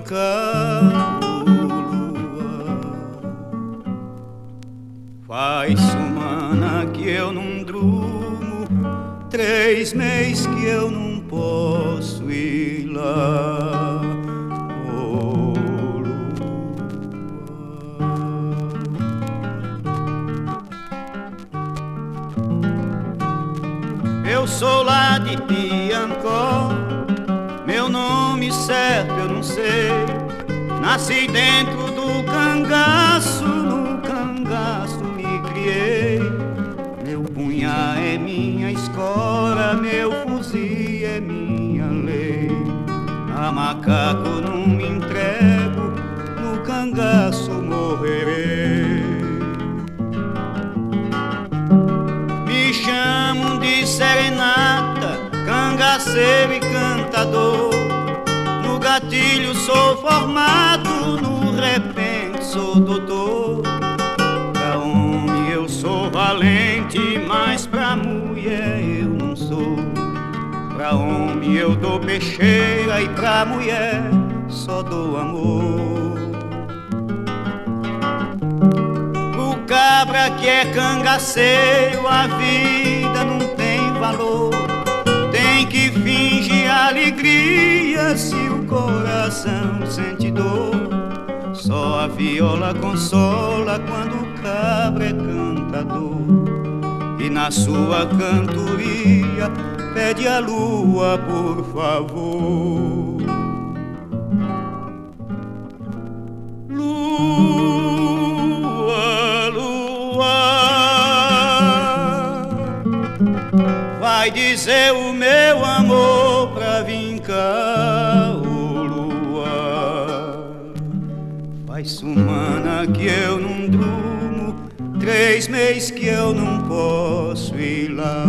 cá, lua. Faz semana que eu não durmo, três meses que eu não posso ir lá. Eu sou lá de Piancó, meu certo eu não sei. Nasci dentro do cangaço, no cangaço me criei. Meu punhar é minha escola, meu fuzil é minha lei. A macaco não me entrego, no cangaço morrerei. Me chamam de serenata, cangaceiro e cantador. Gatilho sou formado, no repente sou doutor. Pra homem eu sou valente, mas pra mulher eu não sou. Pra homem eu dou peixeira e pra mulher só dou amor. O cabra que é cangaceiro, a vida não tem valor. Coração sente dor. Só a viola consola quando o cabra é cantador. E na sua cantoria pede a lua, por favor. Lua, lua, vai dizer o meu amor Faz semana que eu não durmo, três meses que eu não posso ir lá.